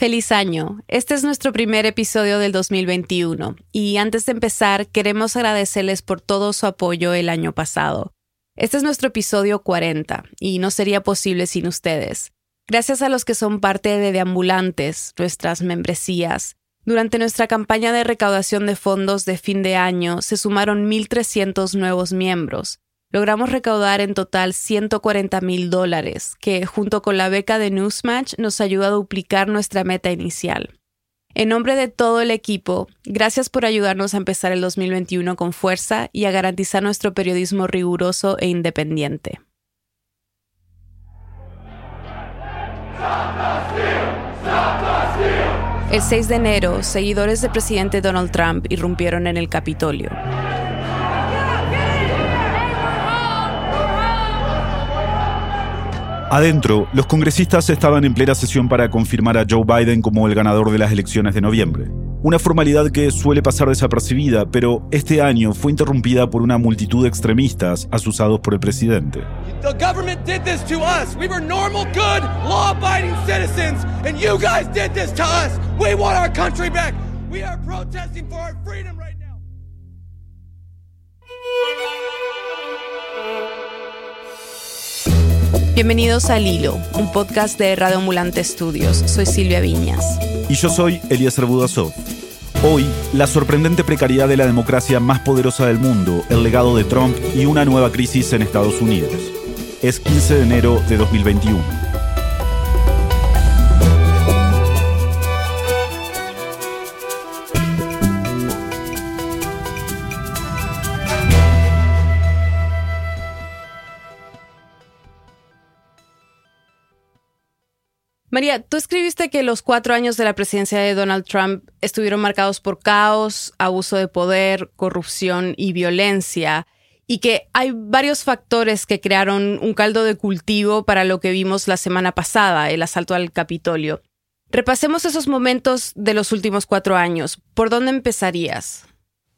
Feliz año. Este es nuestro primer episodio del 2021 y antes de empezar queremos agradecerles por todo su apoyo el año pasado. Este es nuestro episodio 40 y no sería posible sin ustedes. Gracias a los que son parte de Deambulantes, nuestras membresías. Durante nuestra campaña de recaudación de fondos de fin de año se sumaron 1.300 nuevos miembros. Logramos recaudar en total 140 mil dólares, que junto con la beca de Newsmatch nos ayuda a duplicar nuestra meta inicial. En nombre de todo el equipo, gracias por ayudarnos a empezar el 2021 con fuerza y a garantizar nuestro periodismo riguroso e independiente. El 6 de enero, seguidores del presidente Donald Trump irrumpieron en el Capitolio. Adentro, los congresistas estaban en plena sesión para confirmar a Joe Biden como el ganador de las elecciones de noviembre. Una formalidad que suele pasar desapercibida, pero este año fue interrumpida por una multitud de extremistas asusados por el presidente. Bienvenidos a Lilo, un podcast de Radio Ambulante Estudios. Soy Silvia Viñas. Y yo soy Eliezer Budasov. Hoy, la sorprendente precariedad de la democracia más poderosa del mundo, el legado de Trump y una nueva crisis en Estados Unidos. Es 15 de enero de 2021. María, tú escribiste que los cuatro años de la presidencia de Donald Trump estuvieron marcados por caos, abuso de poder, corrupción y violencia, y que hay varios factores que crearon un caldo de cultivo para lo que vimos la semana pasada, el asalto al Capitolio. Repasemos esos momentos de los últimos cuatro años. ¿Por dónde empezarías?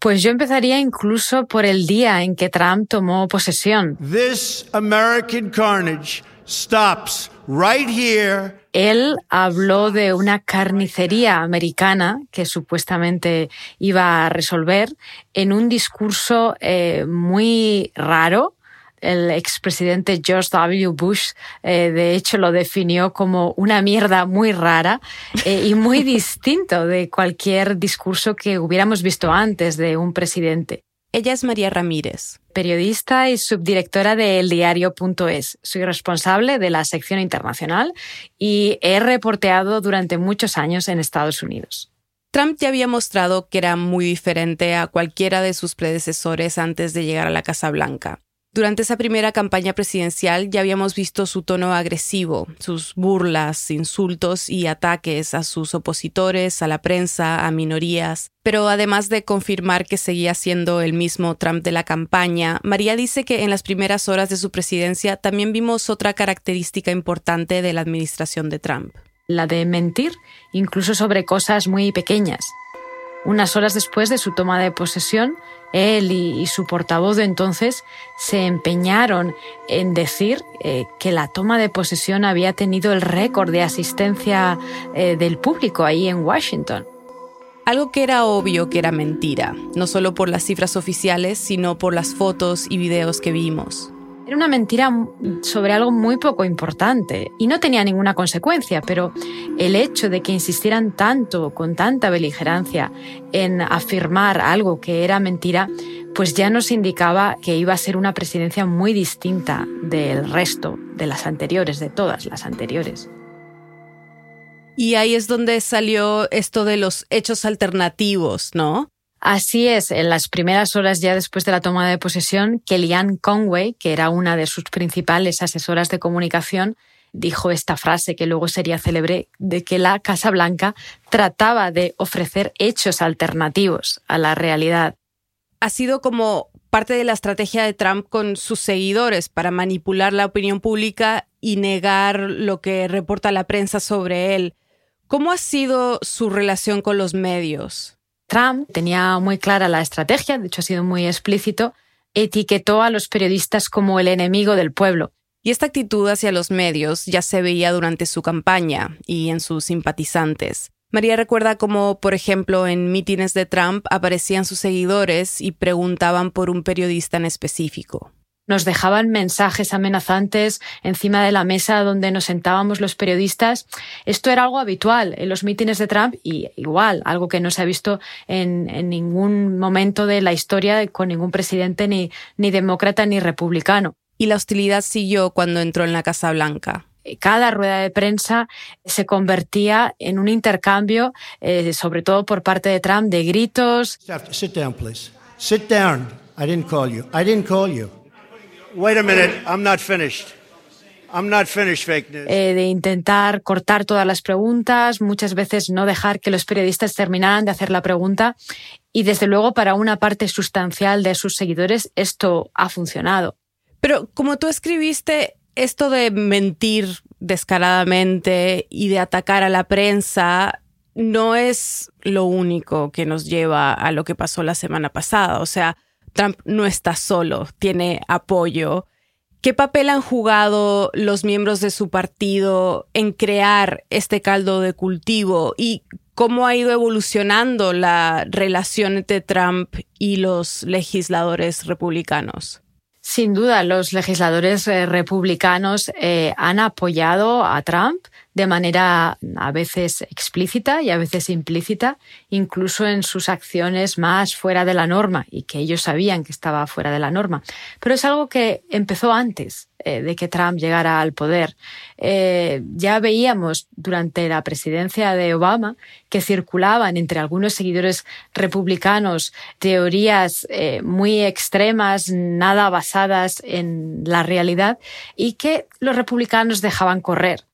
Pues yo empezaría incluso por el día en que Trump tomó posesión. This American carnage stops right here él habló de una carnicería americana que supuestamente iba a resolver en un discurso eh, muy raro. El expresidente George W. Bush, eh, de hecho, lo definió como una mierda muy rara eh, y muy distinto de cualquier discurso que hubiéramos visto antes de un presidente. Ella es María Ramírez. Periodista y subdirectora de eldiario.es. Soy responsable de la sección internacional y he reporteado durante muchos años en Estados Unidos. Trump ya había mostrado que era muy diferente a cualquiera de sus predecesores antes de llegar a la Casa Blanca. Durante esa primera campaña presidencial ya habíamos visto su tono agresivo, sus burlas, insultos y ataques a sus opositores, a la prensa, a minorías. Pero además de confirmar que seguía siendo el mismo Trump de la campaña, María dice que en las primeras horas de su presidencia también vimos otra característica importante de la administración de Trump. La de mentir, incluso sobre cosas muy pequeñas. Unas horas después de su toma de posesión, él y, su portavoz de entonces se empeñaron en decir eh, que la toma de posesión había tenido el récord de asistencia eh, del público ahí en Washington. Algo que era obvio que era mentira, no solo por las cifras oficiales, sino por las fotos y videos que vimos. Era una mentira sobre algo muy poco importante y no tenía ninguna consecuencia, pero el hecho de que insistieran tanto, con tanta beligerancia, en afirmar algo que era mentira, pues ya nos indicaba que iba a ser una presidencia muy distinta del resto, de las anteriores, de todas las anteriores. Y ahí es donde salió esto de los hechos alternativos, ¿no? Así es, en las primeras horas ya después de la toma de posesión, Kellyanne Conway, que era una de sus principales asesoras de comunicación, dijo esta frase que luego sería célebre de que la Casa Blanca trataba de ofrecer hechos alternativos a la realidad. Ha sido como parte de la estrategia de Trump con sus seguidores para manipular la opinión pública y negar lo que reporta la prensa sobre él. ¿Cómo ha sido su relación con los medios? Trump tenía muy clara la estrategia, de hecho ha sido muy explícito, etiquetó a los periodistas como el enemigo del pueblo. Y esta actitud hacia los medios ya se veía durante su campaña y en sus simpatizantes. María recuerda cómo, por ejemplo, en mítines de Trump aparecían sus seguidores y preguntaban por un periodista en específico. Nos dejaban mensajes amenazantes encima de la mesa donde nos sentábamos los periodistas. Esto era algo habitual en los mítines de Trump y igual, algo que no se ha visto en, ningún momento de la historia con ningún presidente ni, ni demócrata ni republicano y la hostilidad siguió cuando entró en la Casa Blanca. Cada rueda de prensa se convertía en un intercambio, eh, sobre todo por parte de Trump, de gritos. Sit down, please. Sit down. I didn't call you. I didn't call you. Eh, de intentar cortar todas las preguntas, muchas veces no dejar que los periodistas terminaran de hacer la pregunta. Y desde luego, para una parte sustancial de sus seguidores, esto ha funcionado. Pero como tú escribiste, esto de mentir descaradamente y de atacar a la prensa no es lo único que nos lleva a lo que pasó la semana pasada. O sea, Trump no está solo, tiene apoyo. ¿Qué papel han jugado los miembros de su partido en crear este caldo de cultivo y cómo ha ido evolucionando la relación entre Trump y los legisladores republicanos? Sin duda, los legisladores eh, republicanos eh, han apoyado a Trump de manera a veces explícita y a veces implícita, incluso en sus acciones más fuera de la norma y que ellos sabían que estaba fuera de la norma. Pero es algo que empezó antes eh, de que Trump llegara al poder. Eh, ya veíamos durante la presidencia de Obama que circulaban entre algunos seguidores republicanos teorías eh, muy extremas, nada basadas en la realidad y que los republicanos dejaban correr.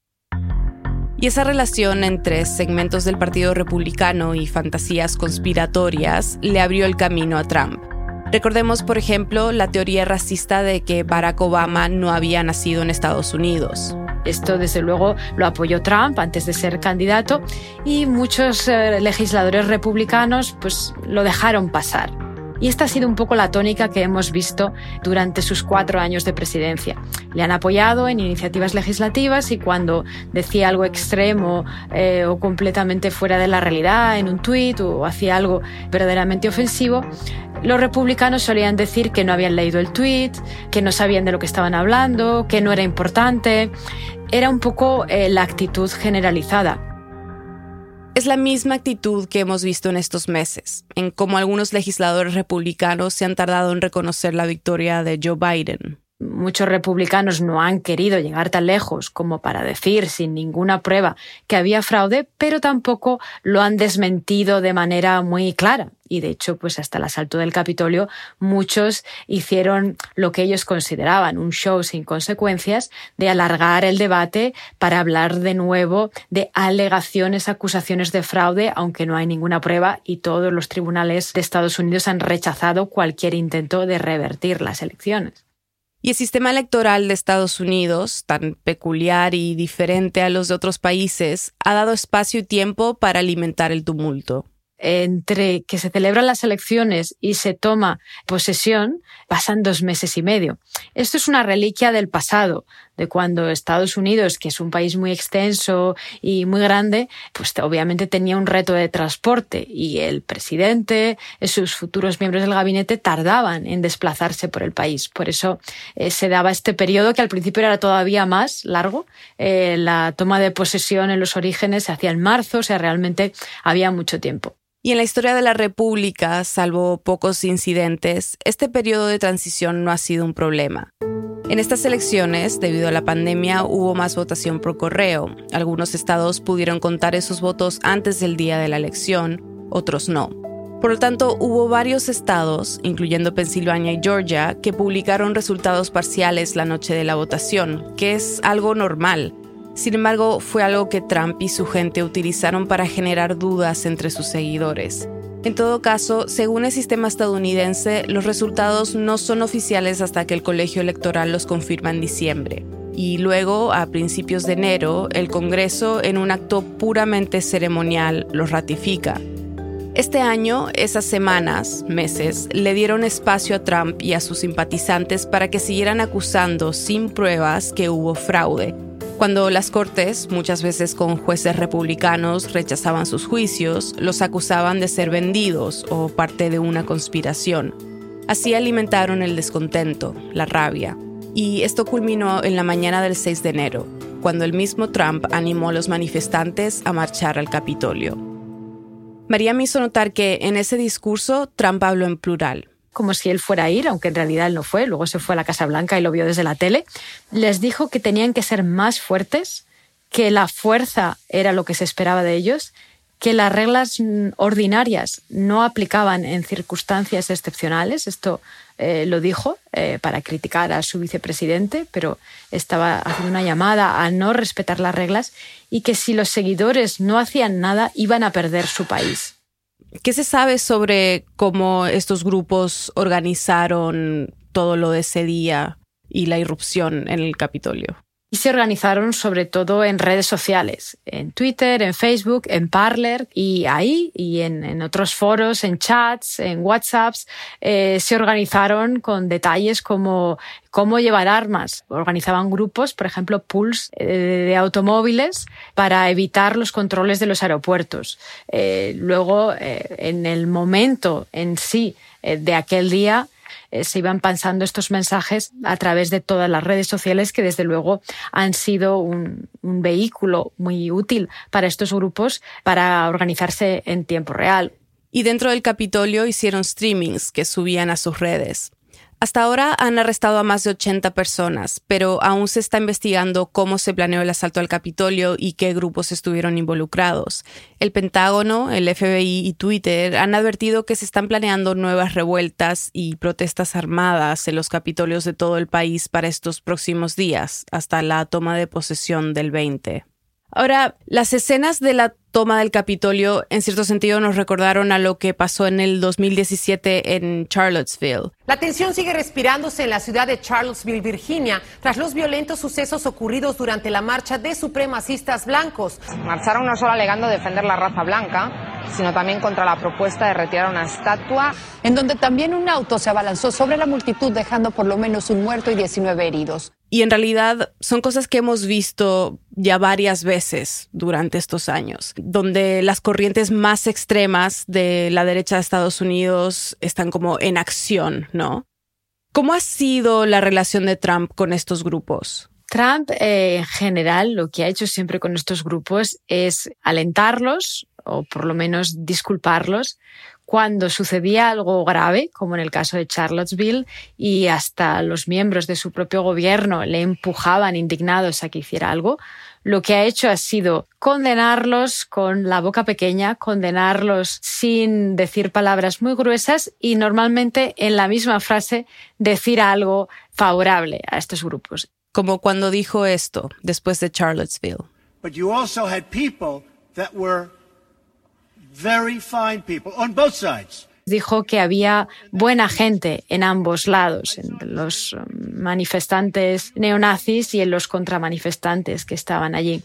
Y esa relación entre segmentos del Partido Republicano y fantasías conspiratorias le abrió el camino a Trump. Recordemos, por ejemplo, la teoría racista de que Barack Obama no había nacido en Estados Unidos. Esto, desde luego, lo apoyó Trump antes de ser candidato y muchos eh, legisladores republicanos pues, lo dejaron pasar. Y esta ha sido un poco la tónica que hemos visto durante sus cuatro años de presidencia. Le han apoyado en iniciativas legislativas y cuando decía algo extremo eh, o completamente fuera de la realidad en un tuit o hacía algo verdaderamente ofensivo, los republicanos solían decir que no habían leído el tuit, que no sabían de lo que estaban hablando, que no era importante. Era un poco eh, la actitud generalizada. Es la misma actitud que hemos visto en estos meses, en cómo algunos legisladores republicanos se han tardado en reconocer la victoria de Joe Biden. Muchos republicanos no han querido llegar tan lejos como para decir sin ninguna prueba que había fraude, pero tampoco lo han desmentido de manera muy clara. Y de hecho, pues hasta el asalto del Capitolio, muchos hicieron lo que ellos consideraban un show sin consecuencias de alargar el debate para hablar de nuevo de alegaciones, acusaciones de fraude, aunque no hay ninguna prueba y todos los tribunales de Estados Unidos han rechazado cualquier intento de revertir las elecciones. Y el sistema electoral de Estados Unidos, tan peculiar y diferente a los de otros países, ha dado espacio y tiempo para alimentar el tumulto entre que se celebran las elecciones y se toma posesión, pasan dos meses y medio. Esto es una reliquia del pasado, de cuando Estados Unidos, que es un país muy extenso y muy grande, pues obviamente tenía un reto de transporte y el presidente, sus futuros miembros del gabinete tardaban en desplazarse por el país. Por eso eh, se daba este periodo que al principio era todavía más largo. Eh, la toma de posesión en los orígenes se hacía en marzo, o sea, realmente había mucho tiempo. Y en la historia de la República, salvo pocos incidentes, este periodo de transición no ha sido un problema. En estas elecciones, debido a la pandemia, hubo más votación por correo. Algunos estados pudieron contar esos votos antes del día de la elección, otros no. Por lo tanto, hubo varios estados, incluyendo Pensilvania y Georgia, que publicaron resultados parciales la noche de la votación, que es algo normal. Sin embargo, fue algo que Trump y su gente utilizaron para generar dudas entre sus seguidores. En todo caso, según el sistema estadounidense, los resultados no son oficiales hasta que el colegio electoral los confirma en diciembre. Y luego, a principios de enero, el Congreso, en un acto puramente ceremonial, los ratifica. Este año, esas semanas, meses, le dieron espacio a Trump y a sus simpatizantes para que siguieran acusando sin pruebas que hubo fraude. Cuando las cortes, muchas veces con jueces republicanos, rechazaban sus juicios, los acusaban de ser vendidos o parte de una conspiración. Así alimentaron el descontento, la rabia. Y esto culminó en la mañana del 6 de enero, cuando el mismo Trump animó a los manifestantes a marchar al Capitolio. María me hizo notar que en ese discurso Trump habló en plural. Como si él fuera a ir, aunque en realidad él no fue, luego se fue a la Casa Blanca y lo vio desde la tele. Les dijo que tenían que ser más fuertes, que la fuerza era lo que se esperaba de ellos que las reglas ordinarias no aplicaban en circunstancias excepcionales. Esto eh, lo dijo eh, para criticar a su vicepresidente, pero estaba haciendo una llamada a no respetar las reglas y que si los seguidores no hacían nada iban a perder su país. ¿Qué se sabe sobre cómo estos grupos organizaron todo lo de ese día y la irrupción en el Capitolio? Y se organizaron sobre todo en redes sociales, en Twitter, en Facebook, en Parler y ahí y en, otros foros, en chats, en WhatsApps, eh, se organizaron con detalles como cómo llevar armas. Organizaban grupos, por ejemplo, pools eh, de automóviles para evitar los controles de los aeropuertos. Eh, luego, en el momento en sí de aquel día, eh, se iban pasando estos mensajes a través de todas las redes sociales que desde luego han sido un, un vehículo muy útil para estos grupos para organizarse en tiempo real. Y dentro del Capitolio hicieron streamings que subían a sus redes. Hasta ahora han arrestado a más de 80 personas, pero aún se está investigando cómo se planeó el asalto al Capitolio y qué grupos estuvieron involucrados. El Pentágono, el FBI y Twitter han advertido que se están planeando nuevas revueltas y protestas armadas en los Capitolios de todo el país para estos próximos días, hasta la toma de posesión del 20. Ahora, las escenas de la toma del Capitolio en cierto sentido nos recordaron a lo que pasó en el 2017 en Charlottesville. La tensión sigue respirándose en la ciudad de Charlottesville, Virginia, tras los violentos sucesos ocurridos durante la marcha de supremacistas blancos. Marcharon no solo alegando defender la raza blanca, sino también contra la propuesta de retirar una estatua. En donde también un auto se abalanzó sobre la multitud dejando por lo menos un muerto y 19 heridos. Y en realidad son cosas que hemos visto ya varias veces durante estos años donde las corrientes más extremas de la derecha de Estados Unidos están como en acción, ¿no? ¿Cómo ha sido la relación de Trump con estos grupos? Trump, eh, en general, lo que ha hecho siempre con estos grupos es alentarlos o por lo menos disculparlos cuando sucedía algo grave, como en el caso de Charlottesville, y hasta los miembros de su propio gobierno le empujaban indignados a que hiciera algo, lo que ha hecho ha sido condenarlos con la boca pequeña, condenarlos sin decir palabras muy gruesas y normalmente en la misma frase decir algo favorable a estos grupos. Como cuando dijo esto después de Charlottesville. But you also had people that were very fine people on both sides dijo que había buena gente en ambos lados, en los manifestantes neonazis y en los contramanifestantes que estaban allí.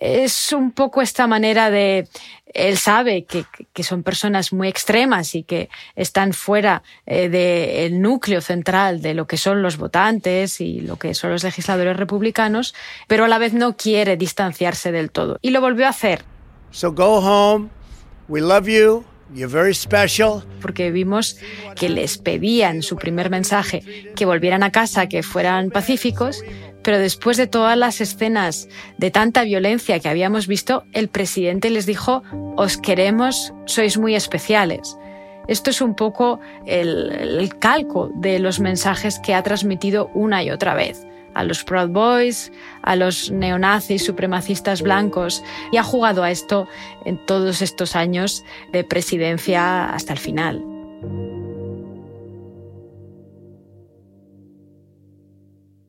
Es un poco esta manera de, él sabe que, que son personas muy extremas y que están fuera eh, del núcleo central de lo que son los votantes y lo que son los legisladores republicanos, pero a la vez no quiere distanciarse del todo. Y lo volvió a hacer. So go home. We love you. Porque vimos que les pedían su primer mensaje que volvieran a casa, que fueran pacíficos, pero después de todas las escenas de tanta violencia que habíamos visto, el presidente les dijo, os queremos, sois muy especiales. Esto es un poco el, el calco de los mensajes que ha transmitido una y otra vez a los Proud Boys, a los neonazis supremacistas blancos y ha jugado a esto en todos estos años de presidencia hasta el final.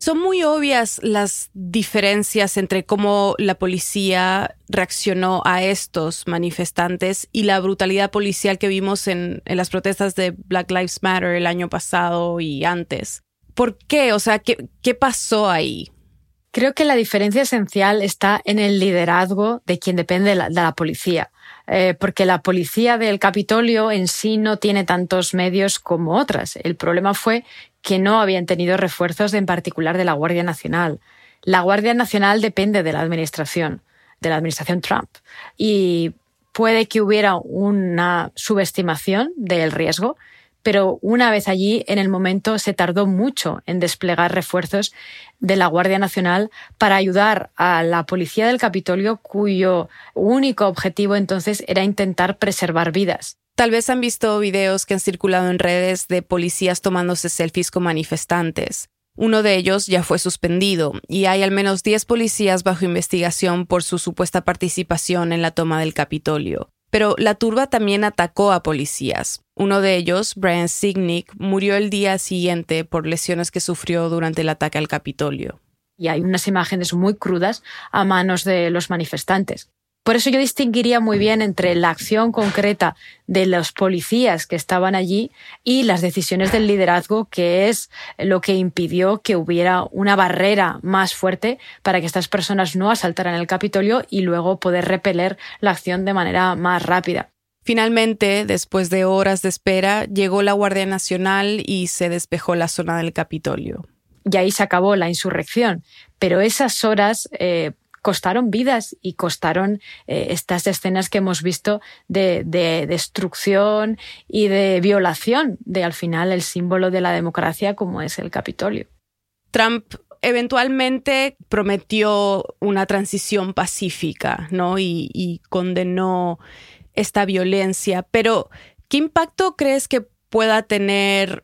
Son muy obvias las diferencias entre cómo la policía reaccionó a estos manifestantes y la brutalidad policial que vimos en, en, las protestas de Black Lives Matter el año pasado y antes. ¿Por qué? O sea, ¿qué, pasó ahí? Creo que la diferencia esencial está en el liderazgo de quien depende de la, policía. Eh, porque la policía del Capitolio en sí no tiene tantos medios como otras. El problema fue que no habían tenido refuerzos, en particular de la Guardia Nacional. La Guardia Nacional depende de la administración, de la administración Trump. Y puede que hubiera una subestimación del riesgo, pero una vez allí, en el momento, se tardó mucho en desplegar refuerzos de la Guardia Nacional para ayudar a la policía del Capitolio, cuyo único objetivo entonces era intentar preservar vidas. Tal vez han visto videos que han circulado en redes de policías tomándose selfies con manifestantes. Uno de ellos ya fue suspendido y hay al menos 10 policías bajo investigación por su supuesta participación en la toma del Capitolio. Pero la turba también atacó a policías. Uno de ellos, Brian Signick, murió el día siguiente por lesiones que sufrió durante el ataque al Capitolio. Y hay unas imágenes muy crudas a manos de los manifestantes. Por eso yo distinguiría muy bien entre la acción concreta de los policías que estaban allí y las decisiones del liderazgo, que es lo que impidió que hubiera una barrera más fuerte para que estas personas no asaltaran el Capitolio y luego poder repeler la acción de manera más rápida. Finalmente, después de horas de espera, llegó la Guardia Nacional y se despejó la zona del Capitolio. Y ahí se acabó la insurrección. Pero esas horas eh, costaron vidas y costaron eh, estas escenas que hemos visto de, destrucción y de violación de al final el símbolo de la democracia como es el Capitolio. Trump eventualmente prometió una transición pacífica, ¿no? Y, condenó esta violencia. Pero, ¿qué impacto crees que pueda tener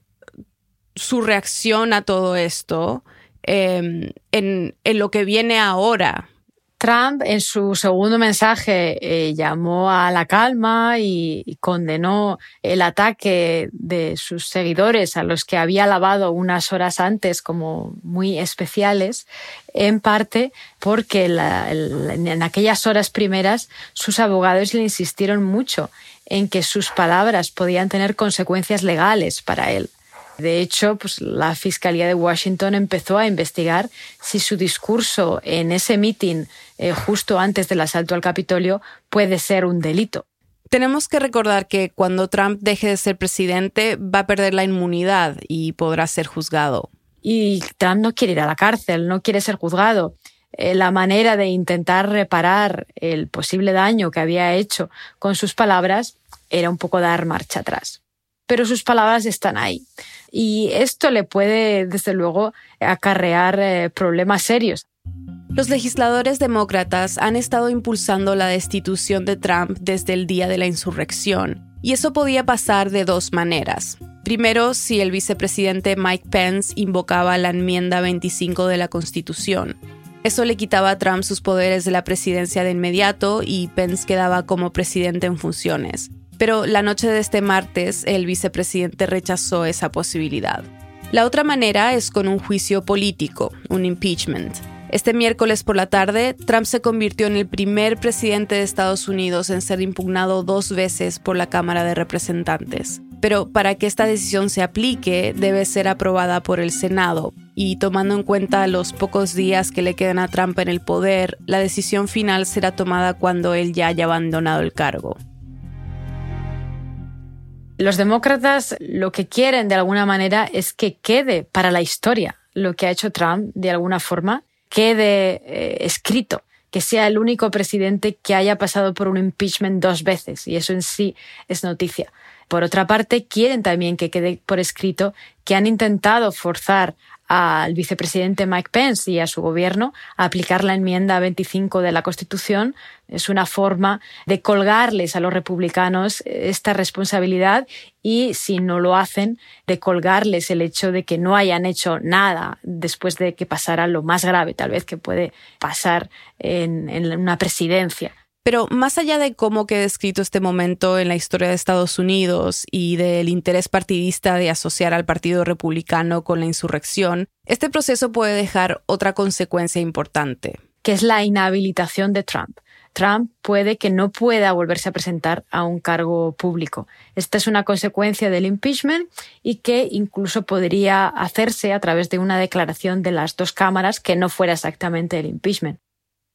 su reacción a todo esto em, en, en, lo que viene ahora? Trump en su segundo mensaje eh, llamó a la calma y, condenó el ataque de sus seguidores a los que había alabado unas horas antes como muy especiales, en parte porque en aquellas horas primeras sus abogados le insistieron mucho en que sus palabras podían tener consecuencias legales para él. De hecho, pues, la Fiscalía de Washington empezó a investigar si su discurso en ese mitin eh, justo antes del asalto al Capitolio puede ser un delito. Tenemos que recordar que cuando Trump deje de ser presidente va a perder la inmunidad y podrá ser juzgado. Y Trump no quiere ir a la cárcel, no quiere ser juzgado. Eh, la manera de intentar reparar el posible daño que había hecho con sus palabras era un poco dar marcha atrás. Pero sus palabras están ahí. Y esto le puede, desde luego, acarrear eh, problemas serios. Los legisladores demócratas han estado impulsando la destitución de Trump desde el día de la insurrección, y eso podía pasar de dos maneras. Primero, si el vicepresidente Mike Pence invocaba la enmienda 25 de la Constitución. Eso le quitaba a Trump sus poderes de la presidencia de inmediato y Pence quedaba como presidente en funciones. Pero la noche de este martes, el vicepresidente rechazó esa posibilidad. La otra manera es con un juicio político, un impeachment. Este miércoles por la tarde, Trump se convirtió en el primer presidente de Estados Unidos en ser impugnado dos veces por la Cámara de Representantes. Pero para que esta decisión se aplique, debe ser aprobada por el Senado. Y tomando en cuenta los pocos días que le quedan a Trump en el poder, la decisión final será tomada cuando él ya haya abandonado el cargo. Los demócratas lo que quieren de alguna manera es que quede para la historia lo que ha hecho Trump de alguna forma quede eh, escrito, que sea el único presidente que haya pasado por un impeachment dos veces, y eso en sí es noticia. Por otra parte, quieren también que quede por escrito que han intentado forzar al vicepresidente Mike Pence y a su gobierno aplicar la enmienda 25 de la Constitución. Es una forma de colgarles a los republicanos esta responsabilidad y, si no lo hacen, de colgarles el hecho de que no hayan hecho nada después de que pasara lo más grave, tal vez que puede pasar en, en una presidencia. Pero más allá de cómo queda escrito este momento en la historia de Estados Unidos y del interés partidista de asociar al Partido Republicano con la insurrección, este proceso puede dejar otra consecuencia importante. Que es la inhabilitación de Trump. Trump puede que no pueda volverse a presentar a un cargo público. Esta es una consecuencia del impeachment y que incluso podría hacerse a través de una declaración de las dos cámaras que no fuera exactamente el impeachment.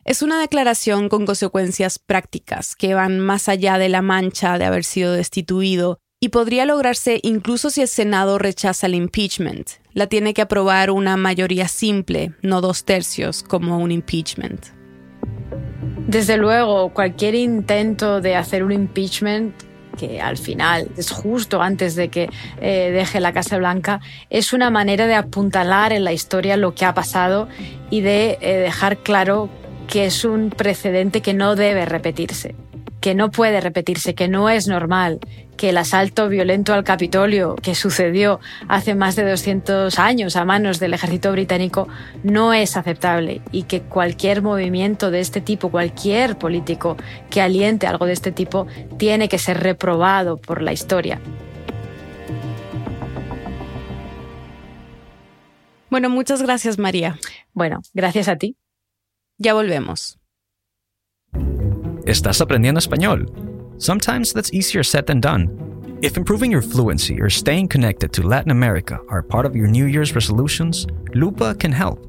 Es una declaración con consecuencias prácticas que van más allá de la mancha de haber sido destituido y podría lograrse incluso si el Senado rechaza el impeachment. La tiene que aprobar una mayoría simple, no dos tercios, como un impeachment. Desde luego, cualquier intento de hacer un impeachment que al final es justo antes de que eh, deje la Casa Blanca, es una manera de apuntalar en la historia lo que ha pasado y de eh, dejar claro que es un precedente que no debe repetirse, que no puede repetirse, que no es normal, que el asalto violento al Capitolio que sucedió hace más de 200 años a manos del ejército británico no es aceptable y que cualquier movimiento de este tipo, cualquier político que aliente algo de este tipo, tiene que ser reprobado por la historia. Bueno, muchas gracias María. Bueno, gracias a ti. Ya volvemos. Estás aprendiendo español. Sometimes that's easier said than done. If improving your fluency or staying connected to Latin America are part of your New Year's resolutions, Lupa can help.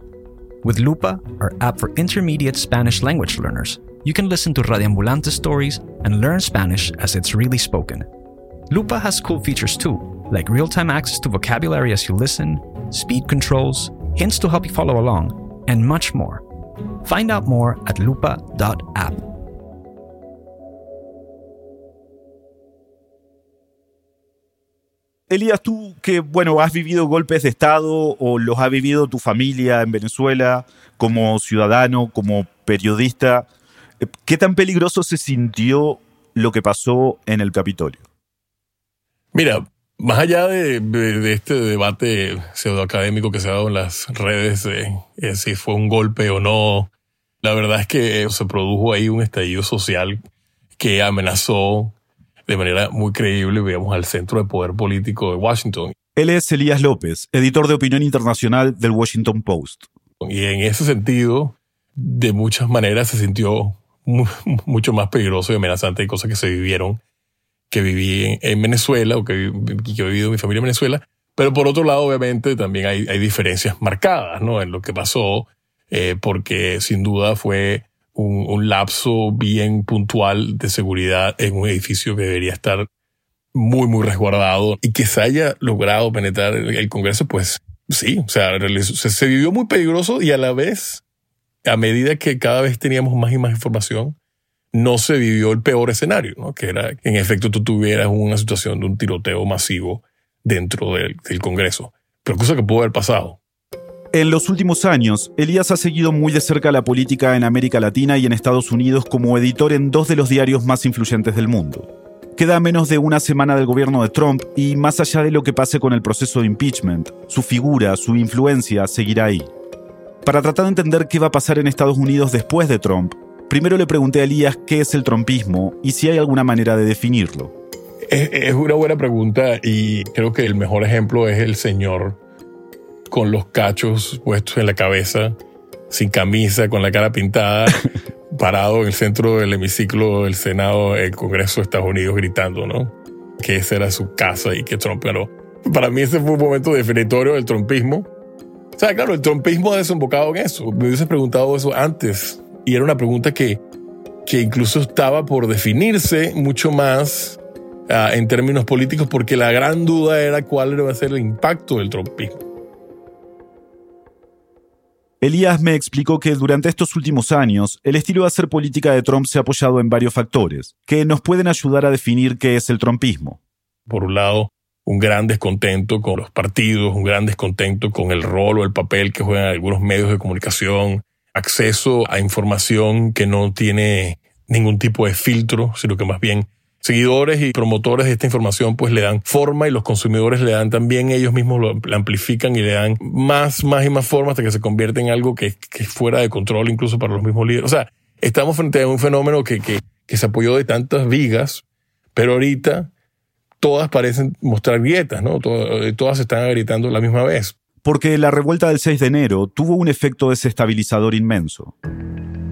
With Lupa, our app for intermediate Spanish language learners, you can listen to Radiambulante stories and learn Spanish as it's really spoken. Lupa has cool features too, like real time access to vocabulary as you listen, speed controls, hints to help you follow along, and much more. Find out more at lupa.app. Elías, tú que, bueno, has vivido golpes de Estado o los ha vivido tu familia en Venezuela como ciudadano, como periodista, eh, ¿qué tan peligroso se sintió lo que pasó en el Capitolio? Mira, más allá de, este debate pseudoacadémico que se ha dado en las redes, eh, si fue un golpe o no, la verdad es que se produjo ahí un estallido social que amenazó de manera muy creíble, veamos, al centro de poder político de Washington. Él es Elías López, editor de opinión internacional del Washington Post. Y en ese sentido, de muchas maneras se sintió mucho más peligroso y amenazante de cosas que se vivieron, que viví en, Venezuela o que, que, he vivido mi familia en Venezuela. Pero por otro lado, obviamente, también hay, hay diferencias marcadas ¿no? en lo que pasó, eh, porque sin duda fue un, lapso bien puntual de seguridad en un edificio que debería estar muy, muy resguardado y que se haya logrado penetrar el Congreso, pues sí, o sea, se, vivió muy peligroso y a la vez, a medida que cada vez teníamos más y más información, no se vivió el peor escenario, que era que en efecto tú tuvieras una situación de un tiroteo masivo dentro del, del Congreso. Pero cosa que pudo haber pasado. En los últimos años, Elías ha seguido muy de cerca la política en América Latina y en Estados Unidos como editor en dos de los diarios más influyentes del mundo. Queda menos de una semana del gobierno de Trump y más allá de lo que pase con el proceso de impeachment, su figura, su influencia seguirá ahí. Para tratar de entender qué va a pasar en Estados Unidos después de Trump, primero le pregunté a Elías qué es el trumpismo y si hay alguna manera de definirlo. Es, una buena pregunta y creo que el mejor ejemplo es el señor con los cachos puestos en la cabeza, sin camisa, con la cara pintada, parado en el centro del hemiciclo del Senado, el Congreso de Estados Unidos, gritando, ¿no? Que esa era su casa y que Trump ganó. Para mí ese fue un momento definitorio del trumpismo. O sea, claro, el trumpismo ha desembocado en eso. Me hubiese preguntado eso antes y era una pregunta que, que incluso estaba por definirse mucho más ah, en términos políticos porque la gran duda era cuál iba a ser el impacto del trumpismo. Elías me explicó que durante estos últimos años el estilo de hacer política de Trump se ha apoyado en varios factores, que nos pueden ayudar a definir qué es el trumpismo. Por un lado, un gran descontento con los partidos, un gran descontento con el rol o el papel que juegan algunos medios de comunicación, acceso a información que no tiene ningún tipo de filtro, sino que más bien seguidores y promotores de esta información pues le dan forma y los consumidores le dan también, ellos mismos lo amplifican y le dan más, más y más forma hasta que se convierte en algo que, es fuera de control incluso para los mismos líderes. O sea, estamos frente a un fenómeno que, que, que se apoyó de tantas vigas, pero ahorita todas parecen mostrar grietas, ¿no? Todas, todas se están agrietando la misma vez. Porque la revuelta del 6 de enero tuvo un efecto desestabilizador inmenso.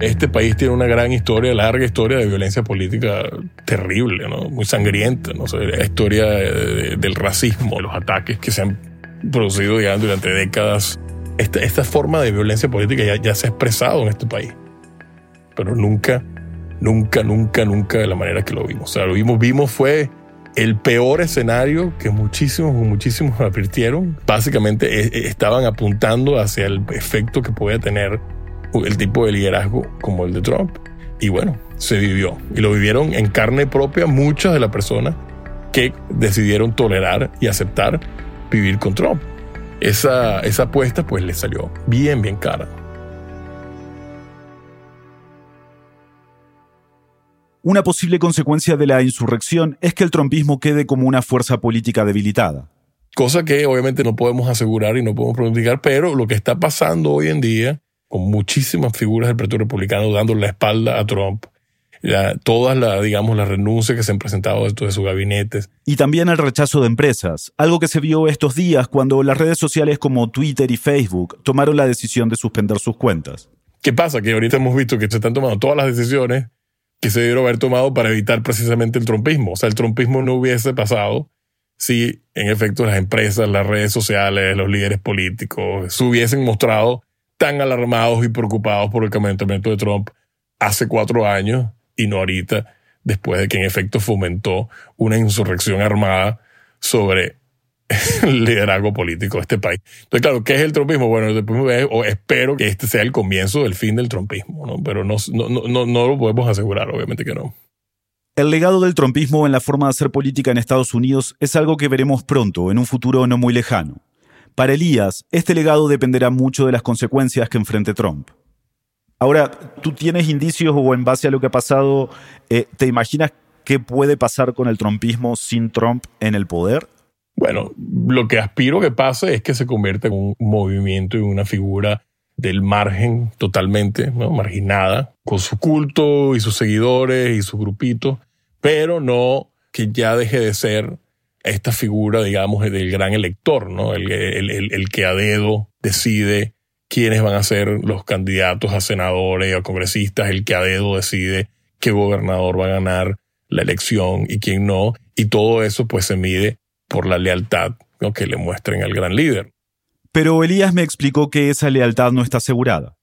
Este país tiene una gran historia, larga historia de violencia política terrible, muy sangrienta. ¿no? la historia del racismo, los ataques que se han producido durante décadas. Esta, esta, forma de violencia política ya, ya se ha expresado en este país. Pero nunca, nunca, nunca, nunca de la manera que lo vimos. O sea, lo vimos, vimos fue el peor escenario que muchísimos, muchísimos advirtieron. Básicamente eh, estaban apuntando hacia el efecto que podía tener el tipo de liderazgo como el de Trump. Y bueno, se vivió. Y lo vivieron en carne propia muchas de las personas que decidieron tolerar y aceptar vivir con Trump. Esa, esa apuesta pues le salió bien, bien cara. Una posible consecuencia de la insurrección es que el trumpismo quede como una fuerza política debilitada. Cosa que obviamente no podemos asegurar y no podemos pronosticar, pero lo que está pasando hoy en día con muchísimas figuras del Partido Republicano dando la espalda a Trump. todas las, digamos, las renuncias que se han presentado dentro de sus gabinetes. Y también el rechazo de empresas, algo que se vio estos días cuando las redes sociales como Twitter y Facebook tomaron la decisión de suspender sus cuentas. ¿Qué pasa? Que ahorita hemos visto que se están tomando todas las decisiones que se debieron haber tomado para evitar precisamente el trumpismo. O sea, el trumpismo no hubiese pasado si, en efecto, las empresas, las redes sociales, los líderes políticos se hubiesen mostrado tan alarmados y preocupados por el comportamiento de Trump hace cuatro años y no ahorita, después de que en efecto fomentó una insurrección armada sobre liderazgo político de este país. Entonces, claro, ¿qué es el trumpismo? Bueno, o espero que este sea el comienzo del fin del trumpismo, ¿no? pero no, no, no, no lo podemos asegurar, obviamente que no. El legado del trumpismo en la forma de hacer política en Estados Unidos es algo que veremos pronto, en un futuro no muy lejano. Para Elías, este legado dependerá mucho de las consecuencias que enfrente Trump. Ahora, ¿tú tienes indicios o en base a lo que ha pasado, eh, te imaginas qué puede pasar con el trumpismo sin Trump en el poder? Bueno, lo que aspiro que pase es que se convierta en un movimiento y una figura del margen totalmente ¿no? marginada, con su culto y sus seguidores y su grupito, pero no que ya deje de ser esta figura, digamos, del gran elector, ¿no? El, el, que a dedo decide quiénes van a ser los candidatos a senadores a congresistas, el que a dedo decide qué gobernador va a ganar la elección y quién no. Y todo eso pues se mide por la lealtad que le muestren al gran líder. Pero Elías me explicó que esa lealtad no está asegurada.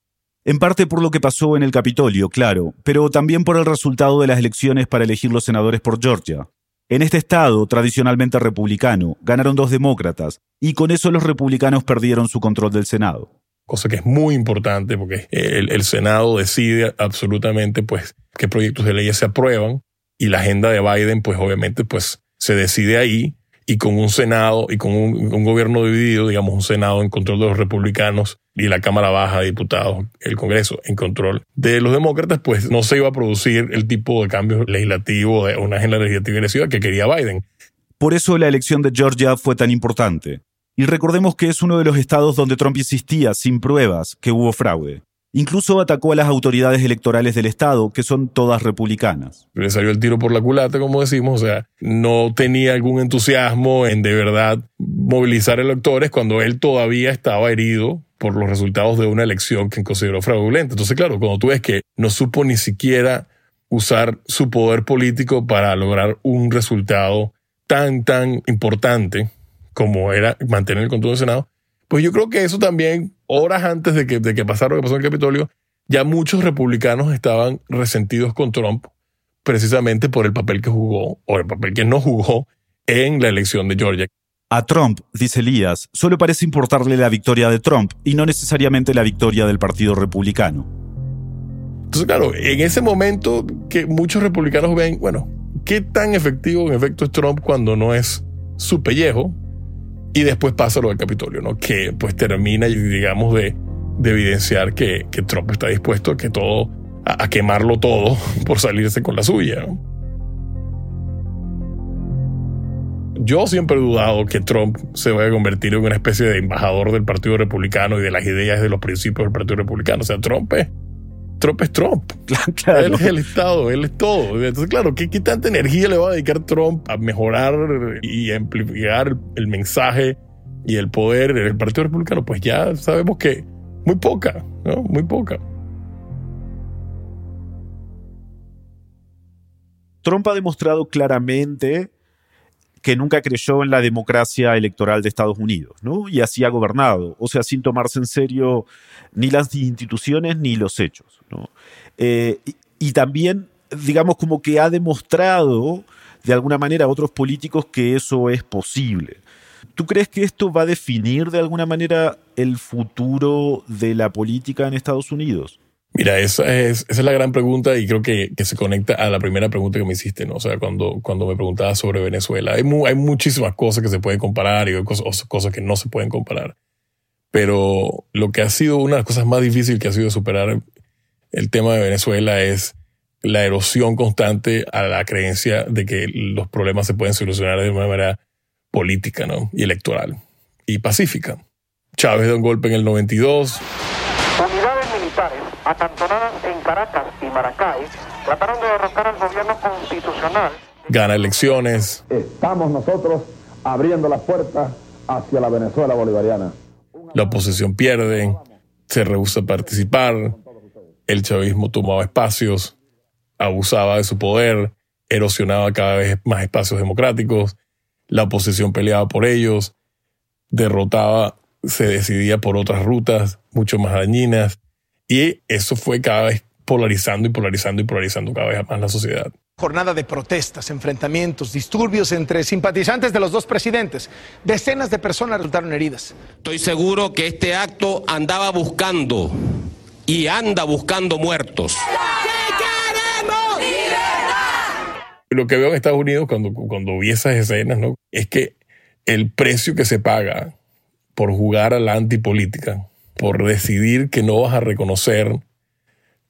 En parte por lo que pasó en el Capitolio, claro, pero también por el resultado de las elecciones para elegir los senadores por Georgia. En este estado, tradicionalmente republicano, ganaron dos demócratas, y con eso los republicanos perdieron su control del Senado. Cosa que es muy importante porque el, Senado decide absolutamente pues, qué proyectos de ley se aprueban y la agenda de Biden pues obviamente pues se decide ahí y con un Senado y con un, gobierno dividido, digamos un Senado en control de los republicanos y la Cámara Baja de Diputados, el Congreso en control de los demócratas, pues no se iba a producir el tipo de cambio legislativo de una agenda legislativa que quería Biden. Por eso la elección de Georgia fue tan importante. Y recordemos que es uno de los estados donde Trump insistía, sin pruebas, que hubo fraude. Incluso atacó a las autoridades electorales del Estado, que son todas republicanas. Le salió el tiro por la culata, como decimos, o sea, no tenía algún entusiasmo en de verdad movilizar electores cuando él todavía estaba herido por los resultados de una elección que consideró fraudulenta. Entonces, claro, cuando tú ves que no supo ni siquiera usar su poder político para lograr un resultado tan, tan importante como era mantener el control del Senado, pues yo creo que eso también, horas antes de que, de que pasara lo que pasó en el Capitolio, ya muchos republicanos estaban resentidos con Trump precisamente por el papel que jugó o el papel que no jugó en la elección de Georgia. A Trump, dice Elías, solo parece importarle la victoria de Trump y no necesariamente la victoria del Partido Republicano. Entonces, claro, en ese momento que muchos republicanos ven, bueno, ¿qué tan efectivo en efecto es Trump cuando no es su pellejo? Y después pasa lo del Capitolio, ¿no? Que pues termina, digamos, de, de evidenciar que, que, Trump está dispuesto a que todo, a, quemarlo todo por salirse con la suya. Yo siempre he dudado que Trump se vaya a convertir en una especie de embajador del Partido Republicano y de las ideas y de los principios del Partido Republicano. O sea, Trump es Trump es Trump. Él es el Estado, él es todo. Entonces, claro, ¿qué, tanta energía le va a dedicar Trump a mejorar y amplificar el mensaje y el poder en el Partido Republicano? Pues ya sabemos que muy poca, ¿no? Muy poca. Trump ha demostrado claramente que nunca creyó en la democracia electoral de Estados Unidos, ¿no? Y así ha gobernado, o sea, sin tomarse en serio ni las instituciones ni los hechos, ¿no? Eh, y, también, digamos, como que ha demostrado de alguna manera a otros políticos que eso es posible. ¿Tú crees que esto va a definir de alguna manera el futuro de la política en Estados Unidos? Mira, esa es, la gran pregunta y creo que, se conecta a la primera pregunta que me hiciste, ¿no? O sea, cuando, cuando me preguntabas sobre Venezuela. Hay, hay muchísimas cosas que se pueden comparar y hay cosas, cosas que no se pueden comparar. Pero lo que ha sido una de las cosas más difíciles que ha sido superar el tema de Venezuela es la erosión constante a la creencia de que los problemas se pueden solucionar de una manera política ¿no? y electoral y pacífica. Chávez da un golpe en el 92. Unidades militares acantonadas en Caracas y Maracay trataron de derrocar al gobierno constitucional. Gana elecciones. Estamos nosotros abriendo las puertas hacia la Venezuela bolivariana. La oposición pierde, se rehúsa a participar, el chavismo tomaba espacios, abusaba de su poder, erosionaba cada vez más espacios democráticos, la oposición peleaba por ellos, derrotaba, se decidía por otras rutas mucho más dañinas y eso fue cada vez polarizando y polarizando y polarizando cada vez más la sociedad. Jornada de protestas, enfrentamientos, disturbios entre simpatizantes de los dos presidentes. Decenas de personas resultaron heridas. Estoy seguro que este acto andaba buscando y anda buscando muertos. Lo que veo en Estados Unidos cuando, cuando vi esas escenas, ¿no? Es que el precio que se paga por jugar a la antipolítica, por decidir que no vas a reconocer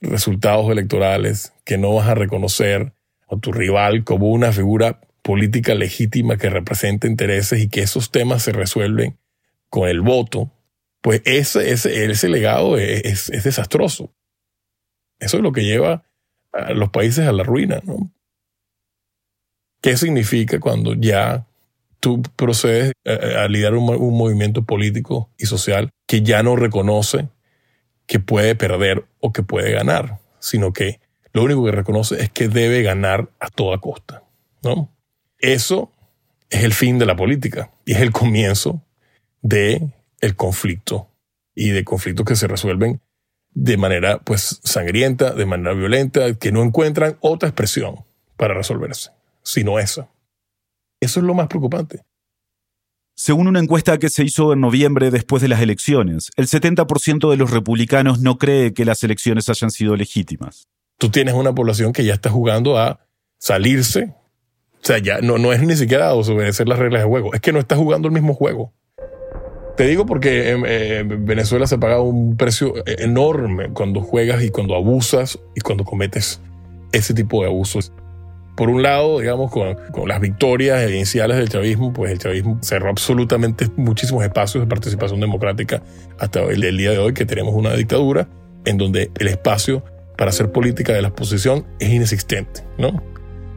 resultados electorales, que no vas a reconocer a tu rival como una figura política legítima que represente intereses y que esos temas se resuelven con el voto, pues ese, ese, ese legado es, es, desastroso. Eso es lo que lleva a los países a la ruina. ¿Qué significa cuando ya tú procedes a, liderar un, un, movimiento político y social que ya no reconoce que puede perder o que puede ganar, sino que lo único que reconoce es que debe ganar a toda costa, ¿no? Eso es el fin de la política y es el comienzo de el conflicto y de conflictos que se resuelven de manera pues sangrienta, de manera violenta, que no encuentran otra expresión para resolverse sino esa. Eso es lo más preocupante. Según una encuesta que se hizo en noviembre después de las elecciones, el 70% de los republicanos no cree que las elecciones hayan sido legítimas. Tú tienes una población que ya está jugando a salirse. O sea, ya no, no es ni siquiera desobedecer las reglas de juego, es que no está jugando el mismo juego. Te digo porque en Venezuela se paga un precio enorme cuando juegas y cuando abusas y cuando cometes ese tipo de abusos por un lado, digamos, con, con, las victorias iniciales del chavismo, pues el chavismo cerró absolutamente muchísimos espacios de participación democrática hasta el, día de hoy, que tenemos una dictadura en donde el espacio para hacer política de la oposición es inexistente, ¿no?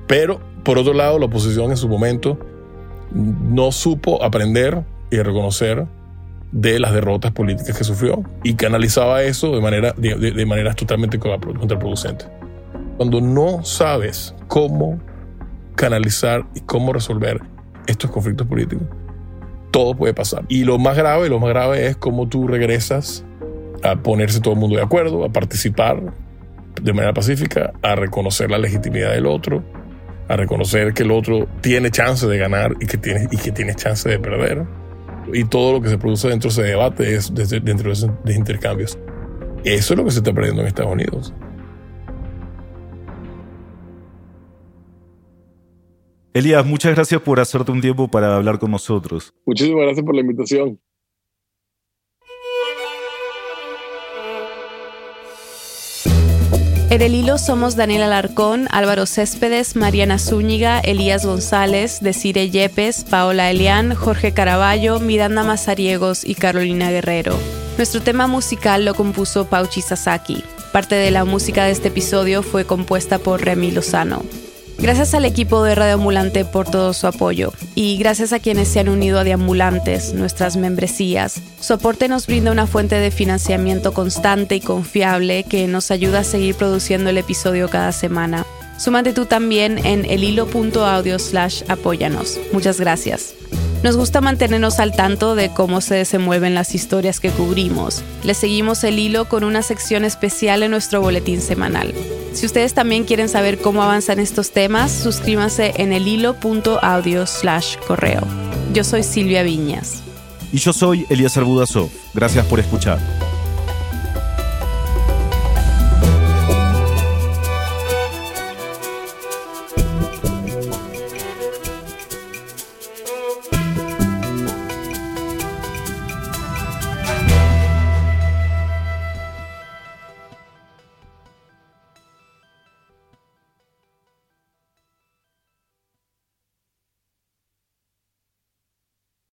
Pero, por otro lado, la oposición en su momento no supo aprender y reconocer de las derrotas políticas que sufrió y canalizaba eso de, manera, de, de, totalmente contraproducentes. Cuando no sabes cómo canalizar y cómo resolver estos conflictos políticos, todo puede pasar. Y lo más grave, lo más grave es cómo tú regresas a ponerse todo el mundo de acuerdo, a participar de manera pacífica, a reconocer la legitimidad del otro, a reconocer que el otro tiene chance de ganar y que tiene, y que tiene chance de perder. Y todo lo que se produce dentro de ese debate es dentro de esos intercambios. Eso es lo que se está perdiendo en Estados Unidos. Elías, muchas gracias por hacerte un tiempo para hablar con nosotros. Muchísimas gracias por la invitación. En el hilo somos Daniel Alarcón, Álvaro Céspedes, Mariana Zúñiga, Elías González, Desire Yepes, Paola Elián, Jorge Caraballo, Miranda Mazariegos y Carolina Guerrero. Nuestro tema musical lo compuso Pauchi Sasaki. Parte de la música de este episodio fue compuesta por Remy Lozano. Gracias al equipo de Radio Ambulante por todo su apoyo y gracias a quienes se han unido a Deambulantes, nuestras membresías. Su aporte nos brinda una fuente de financiamiento constante y confiable que nos ayuda a seguir produciendo el episodio cada semana. Súmate tú también en elhilo.audio slash apóyanos. Muchas gracias. Nos gusta mantenernos al tanto de cómo se desenvuelven las historias que cubrimos. Les seguimos el hilo con una sección especial en nuestro boletín semanal. Si ustedes también quieren saber cómo avanzan estos temas, suscríbanse en el hilo.audio slash correo. Yo soy Silvia Viñas. Y yo soy Elías Budasov. Gracias por escuchar.